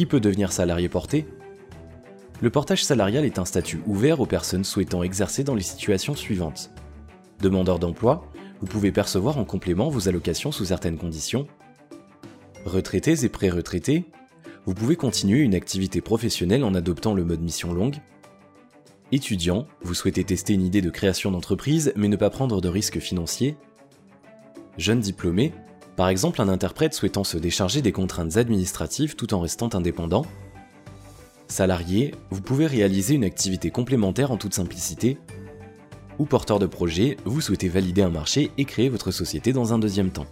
Qui peut devenir salarié porté? Le portage salarial est un statut ouvert aux personnes souhaitant exercer dans les situations suivantes. Demandeur d'emploi, vous pouvez percevoir en complément vos allocations sous certaines conditions. Retraités et pré-retraités, vous pouvez continuer une activité professionnelle en adoptant le mode mission longue. Étudiant, vous souhaitez tester une idée de création d'entreprise mais ne pas prendre de risques financiers. Jeune diplômé, par exemple un interprète souhaitant se décharger des contraintes administratives tout en restant indépendant. Salarié, vous pouvez réaliser une activité complémentaire en toute simplicité. Ou porteur de projet, vous souhaitez valider un marché et créer votre société dans un deuxième temps.